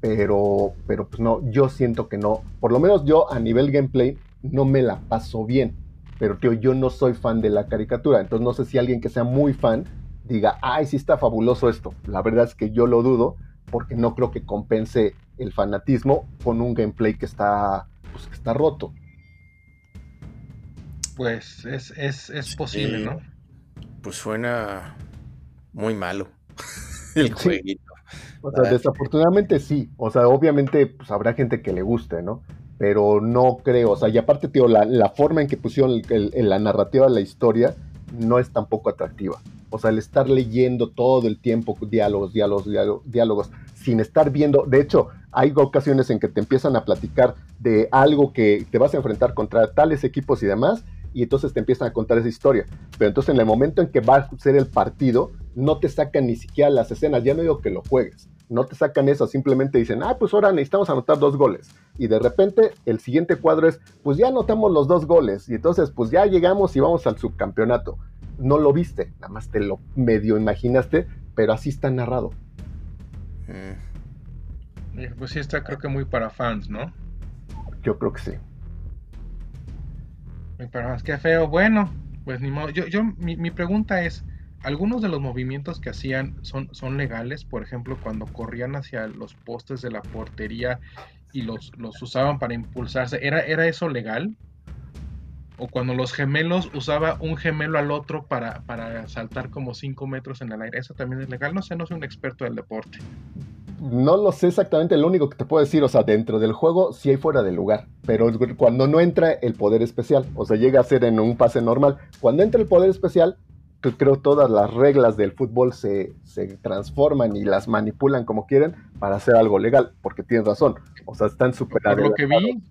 pero, pero pues no, yo siento que no. Por lo menos yo a nivel gameplay no me la paso bien. Pero tío, yo no soy fan de la caricatura, entonces no sé si alguien que sea muy fan diga, ay, sí está fabuloso esto. La verdad es que yo lo dudo, porque no creo que compense el fanatismo con un gameplay que está, pues, que está roto pues es, posible, ¿no? Pues suena muy malo el jueguito. O sea, desafortunadamente sí. O sea, obviamente pues, habrá gente que le guste, ¿no? Pero no creo. O sea, y aparte, tío, la, forma en que pusieron la narrativa de la historia no es tampoco atractiva. O sea, el estar leyendo todo el tiempo diálogos, diálogos, diálogos, diálogos, sin estar viendo. De hecho, hay ocasiones en que te empiezan a platicar de algo que te vas a enfrentar contra tales equipos y demás, y entonces te empiezan a contar esa historia. Pero entonces en el momento en que va a ser el partido, no te sacan ni siquiera las escenas, ya no digo que lo juegues, no te sacan eso, simplemente dicen, ah, pues ahora necesitamos anotar dos goles. Y de repente el siguiente cuadro es, pues ya anotamos los dos goles, y entonces pues ya llegamos y vamos al subcampeonato. No lo viste, nada más te lo medio imaginaste, pero así está narrado. Mm. Pues sí está creo que muy para fans, ¿no? Yo creo que sí. Pero es que feo. Bueno, pues ni modo. Yo, yo mi, pregunta es, ¿algunos de los movimientos que hacían son, son legales? Por ejemplo, cuando corrían hacia los postes de la portería y los, los usaban para impulsarse, ¿era, ¿era eso legal? O cuando los gemelos usaba un gemelo al otro para, para saltar como 5 metros en el aire, ¿eso también es legal? No sé, no soy un experto del deporte. No lo sé exactamente, lo único que te puedo decir, o sea, dentro del juego sí hay fuera de lugar, pero cuando no entra el poder especial, o sea, llega a ser en un pase normal, cuando entra el poder especial, creo todas las reglas del fútbol se, transforman y las manipulan como quieren para hacer algo legal, porque tienes razón, o sea, están súper Por lo que vi,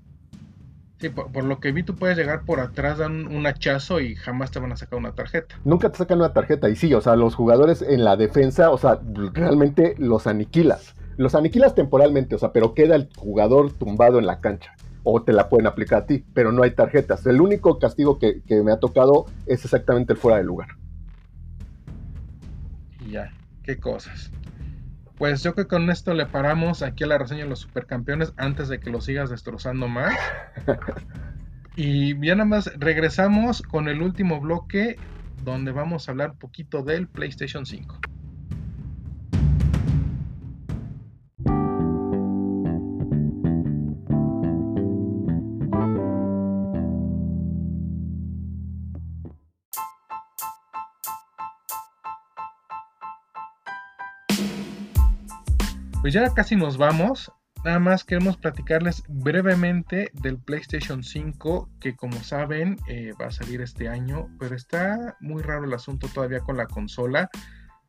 Sí, por, lo que vi, tú puedes llegar por atrás, dan un hachazo y jamás te van a sacar una tarjeta. Nunca te sacan una tarjeta. Y sí, o sea, los jugadores en la defensa, o sea, realmente los aniquilas. Los aniquilas temporalmente, o sea, pero queda el jugador tumbado en la cancha. O te la pueden aplicar a ti, pero no hay tarjetas. El único castigo que, que me ha tocado es exactamente el fuera de lugar. Y ya, qué cosas. Pues yo creo que con esto le paramos aquí a la reseña de los supercampeones antes de que lo sigas destrozando más. y ya nada más regresamos con el último bloque donde vamos a hablar un poquito del PlayStation 5. Pues ya casi nos vamos. Nada más queremos platicarles brevemente del PlayStation 5, que como saben eh, va a salir este año, pero está muy raro el asunto todavía con la consola.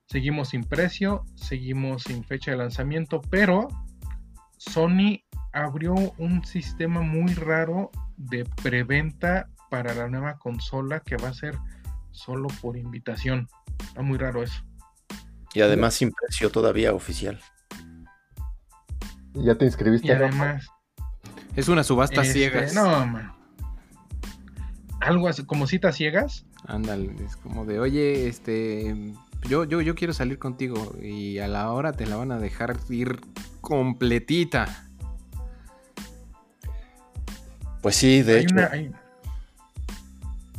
Seguimos sin precio, seguimos sin fecha de lanzamiento, pero Sony abrió un sistema muy raro de preventa para la nueva consola que va a ser solo por invitación. Está muy raro eso. Y además sin precio todavía oficial. ¿Ya te inscribiste? Y además, Es una subasta Este, ciegas. No, man. Algo así, como citas ciegas. Ándale, es como de, oye, este, yo, yo, yo quiero salir contigo y a la hora te la van a dejar ir completita. Pues sí, de Hay hecho. una- hay-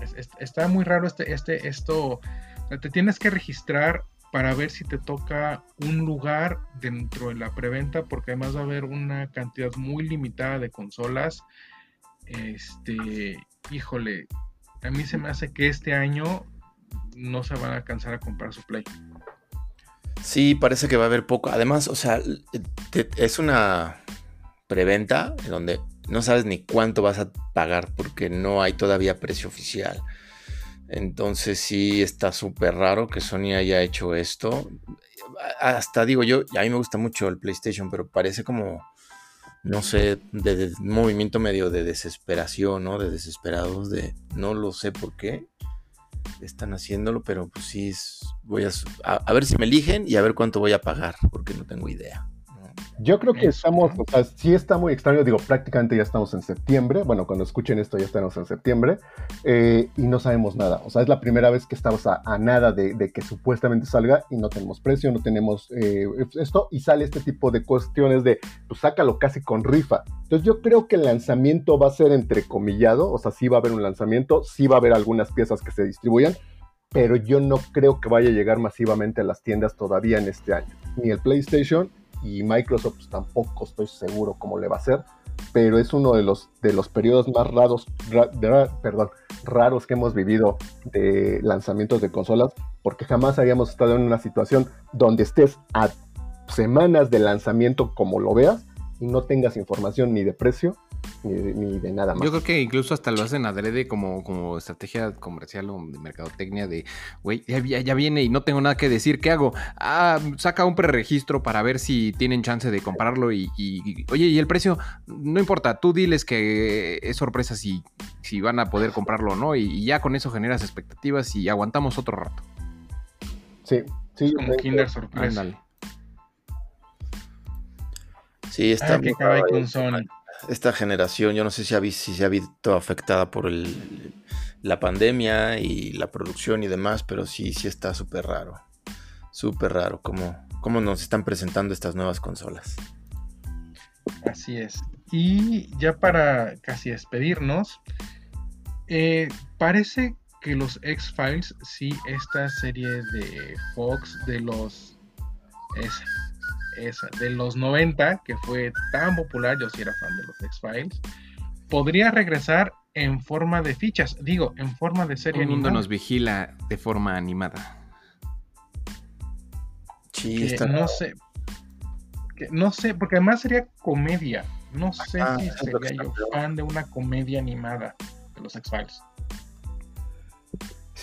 es- es- está muy raro este, este, esto. Te tienes que registrar para ver si te toca un lugar dentro de la preventa, porque además va a haber una cantidad muy limitada de consolas. Este, híjole, a mí se me hace que este año no se van a alcanzar a comprar su Play. Sí, parece que va a haber poco. Además, o sea, es una preventa en donde no sabes ni cuánto vas a pagar porque no hay todavía precio oficial. Entonces sí está súper raro que Sony haya hecho esto. Hasta digo yo, a mí me gusta mucho el PlayStation, pero parece como, no sé, de, movimiento medio de desesperación, ¿no? De desesperados, de no lo sé por qué están haciéndolo, pero pues sí, voy a, a ver si me eligen y a ver cuánto voy a pagar, porque no tengo idea. Yo creo que Eso, estamos, o sea, sí está muy extraño, digo, prácticamente ya estamos en septiembre, bueno, cuando escuchen esto ya estamos en septiembre, eh, y no sabemos nada, o sea, es la primera vez que estamos a, a nada de, de que supuestamente salga y no tenemos precio, no tenemos eh, esto, y sale este tipo de cuestiones de, pues sácalo casi con rifa. Entonces yo creo que el lanzamiento va a ser entrecomillado, o sea, sí va a haber un lanzamiento, sí va a haber algunas piezas que se distribuyan, pero yo no creo que vaya a llegar masivamente a las tiendas todavía en este año. Ni el PlayStation y Microsoft pues, tampoco estoy seguro cómo le va a hacer, pero es uno de los, de los periodos más raros, perdón, raros que hemos vivido de lanzamientos de consolas, porque jamás habíamos estado en una situación donde estés a semanas de lanzamiento como lo veas y no tengas información ni de precio ni de, ni de nada más. Yo creo que incluso hasta lo hacen adrede como, como estrategia comercial o de mercadotecnia de, güey, ya, ya- ya viene y no tengo nada que decir, ¿qué hago? Ah, saca un preregistro para ver si tienen chance de comprarlo y, y- oye, ¿y el precio? No importa, tú diles que es sorpresa si, si van a poder comprarlo o no y, y ya con eso generas expectativas y aguantamos otro rato. Sí, sí, Como Kinder sorpresa. Ándale. Sí, está Ah, que con. Sony. Esta generación, yo no sé si, ha si se ha visto afectada por el- la pandemia y la producción y demás, pero sí, sí está súper raro. Súper raro cómo, cómo nos están presentando estas nuevas consolas. Así es. Y ya para casi despedirnos, eh, parece que los X-Files, sí, esta serie de Fox de los esa, de los 90, que fue tan popular, yo sí era fan de los X-Files, podría regresar en forma de fichas, digo, en forma de serie El mundo animada. nos vigila de forma animada. Sí, que está no sé, que no sé, porque además sería comedia. No sé Ajá, si sería yo fan de una comedia animada de los X-Files.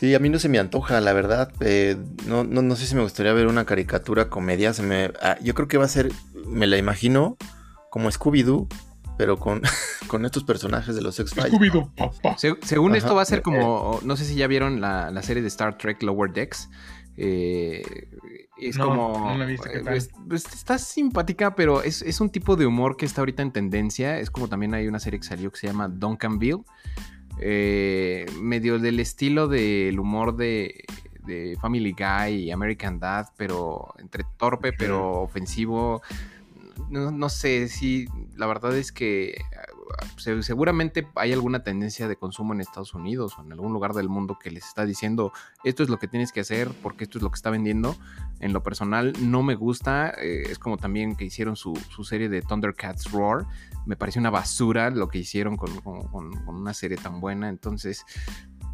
Sí, a mí no se me antoja, la verdad. eh, no, no, no sé si me gustaría ver una caricatura comedia. Se me, ah, yo creo que va a ser, me la imagino, como Scooby-Doo, pero con, con estos personajes de los X-Files. Scooby-Doo, papá. Se- según Ajá, esto va a ser eh, como, no sé si ya vieron la, la serie de Star Trek Lower Decks. eh, es No, como... no la he visto, ¿qué tal? es- pues, está simpática, pero es, es un tipo de humor que está ahorita en tendencia. Es como también hay una serie que salió que se llama Duncanville. Eh, medio del estilo del humor de, de Family Guy y American Dad, pero entre torpe pero ofensivo. No, no sé, sí, la verdad es que se- seguramente hay alguna tendencia de consumo en Estados Unidos o en algún lugar del mundo que les está diciendo esto es lo que tienes que hacer porque esto es lo que está vendiendo. En lo personal no me gusta, eh, es como también que hicieron su, su serie de Thundercats Roar. Me pareció una basura lo que hicieron con, una serie tan buena, entonces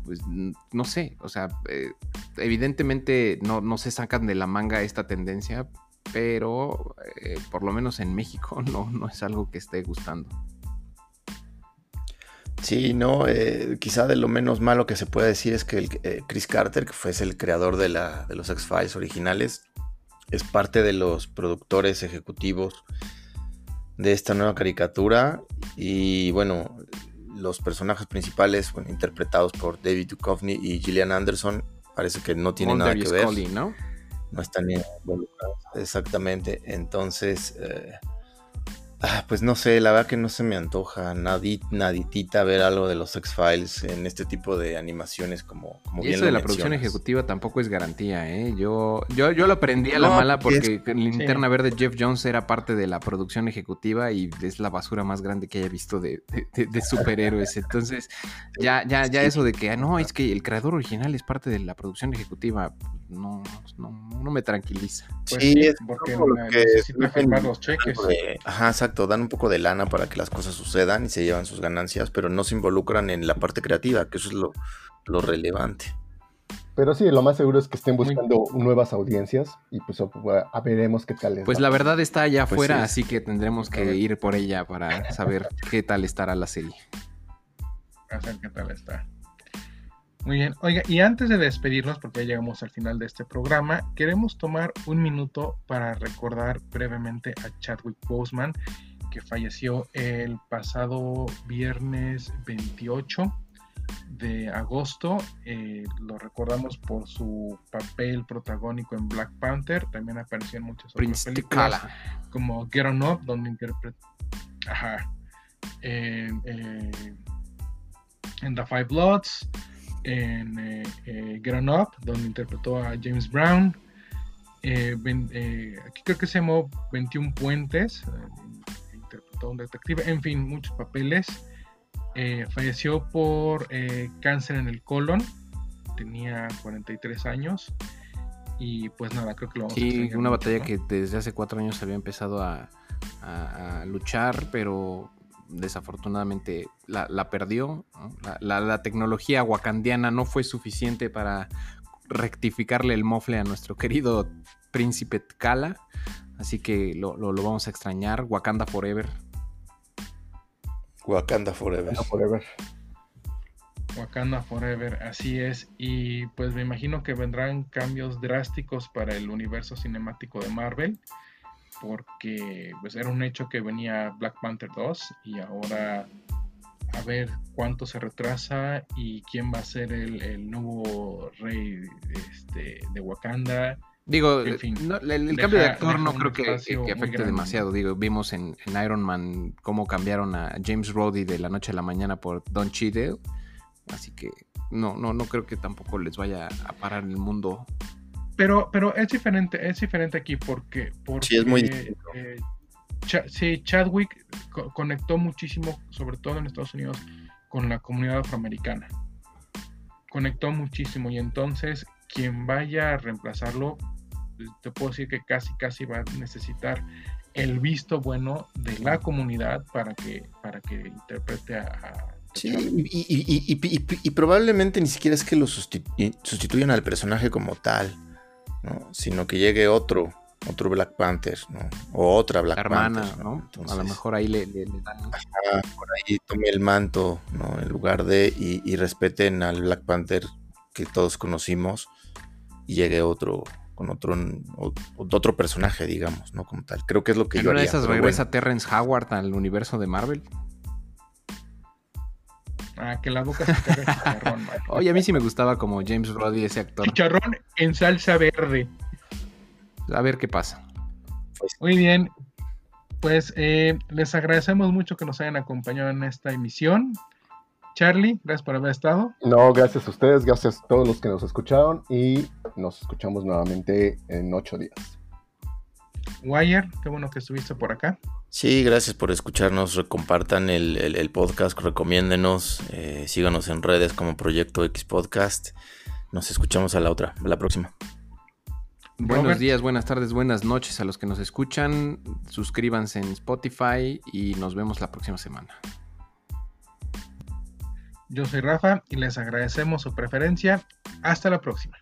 pues no sé, o sea, eh, evidentemente no, se sacan de la manga esta tendencia, pero eh, por lo menos en México no, es algo que esté gustando. Sí, no, eh, quizá de lo menos malo que se puede decir es que Chris Carter, que fue el creador de, la, de los X-Files originales, es parte de los productores ejecutivos de esta nueva caricatura. Y bueno, los personajes principales, bueno, interpretados por David Duchovny y Gillian Anderson, parece que no tienen nada Mulder que ver. Scully, ¿no? no están involucrados. Exactamente. Entonces, eh, Ah, pues no sé, la verdad que no se me antoja nadit, naditita ver algo de los X-Files en este tipo de animaciones como, como Y bien eso lo de la producción ejecutiva tampoco es garantía, ¿eh? Yo, yo, yo lo aprendí a la No, mala porque porque Linterna Verde Jeff Jones era parte de la producción ejecutiva y es la basura más grande que haya visto de, de- de- de superhéroes. Entonces, ya, ya, ya Sí. eso de que, ah, no, es que el creador original es parte de la producción ejecutiva, no, no, no me tranquiliza. Pues Sí, sí, es porque lo que firmar los cheques. de- ajá, exacto, dan un poco de lana para que las cosas sucedan y se llevan sus ganancias, pero no se involucran en la parte creativa, que eso es lo, lo relevante. Pero sí, lo más seguro es que estén Muy- buscando nuevas audiencias y pues a, veremos qué tal Pues la verdad está allá Pues afuera, sí. así que tendremos que ir por ella para saber qué tal estará la serie. A ver qué tal está. Muy bien. Oiga, y antes de despedirnos, porque ya llegamos al final de este programa, queremos tomar un minuto para recordar brevemente a Chadwick Boseman, que falleció el pasado viernes 28 de agosto. Eh, lo recordamos por su papel protagónico en Black Panther. También apareció en muchas otras películas como Get On Up, donde interpreta. Ajá. En, eh, en The Five Bloods. En eh, eh, On Up, donde interpretó a James Brown. Eh, eh, aquí creo que se llamó 21 Puentes. interpretó a un detective. En fin, muchos papeles. Falleció por cáncer en el colon. Tenía 43 años. Y pues nada, creo que lo vamos a Sí, extrañar una mucho, batalla ¿no? que desde hace cuatro años había empezado a, a- a luchar, pero desafortunadamente la, la perdió. ¿no? La, la- la tecnología wakandiana no fue suficiente para rectificarle el mofle a nuestro querido príncipe T'Kala. Así que lo, lo- lo vamos a extrañar. Wakanda Forever. Wakanda forever. Wakanda Forever, así es. Y pues me imagino que vendrán cambios drásticos para el universo cinemático de Marvel, porque pues era un hecho que venía Black Panther 2 y ahora a ver cuánto se retrasa y quién va a ser el, el nuevo rey este, de Wakanda. Digo, En fin, no, el, el deja- cambio de actor no creo que, afecte demasiado. Digo, vimos en, en Iron Man cómo cambiaron a James Brody de la noche a la mañana por Don Cheadle. Así que no, no, no creo que tampoco les vaya a parar el mundo. Pero, pero es diferente, es diferente aquí porque, porque Sí, es muy distinto. eh, sí, Chadwick co- conectó muchísimo, sobre todo en Estados Unidos, con la comunidad afroamericana. Conectó muchísimo y entonces quien vaya a reemplazarlo, eh, te puedo decir que casi, casi va a necesitar el visto bueno de la comunidad para que, para que interprete a... a Sí, y, y- y- y- y- y probablemente ni siquiera es que lo sustitu- sustituyan al personaje como tal, ¿no? Sino que llegue otro, otro Black Panther, ¿no? O otra Black hermana, Panther, ¿no? Entonces, a lo mejor ahí le, le- le dan. por ahí tome el manto, ¿no? En lugar de, y, y respeten al Black Panther que todos conocimos y llegue otro con otro, o- otro personaje, digamos, ¿no? Como tal. Creo que es lo que En yo una de haría, esas pero regresa bueno. Terrence Howard al universo de Marvel. Ah, que la boca se caga de chicharrón, man. Oye, a mí sí me gustaba como James Brody ese actor. Chicharrón en salsa verde. A ver qué pasa. Muy bien. Pues eh, les agradecemos mucho que nos hayan acompañado en esta emisión. Charlie, gracias por haber estado. No, gracias a ustedes, gracias a todos los que nos escucharon y nos escuchamos nuevamente en ocho días. Wire, qué bueno que estuviste por acá. Sí, gracias por escucharnos. Compartan el, el- el podcast, recomiéndenos, eh, síganos en redes como Proyecto X Podcast. Nos escuchamos a la otra, a la próxima. Buenos Robert. días, buenas tardes, buenas noches a los que nos escuchan. Suscríbanse en Spotify y nos vemos la próxima semana. Yo soy Rafa y les agradecemos su preferencia. Hasta la próxima.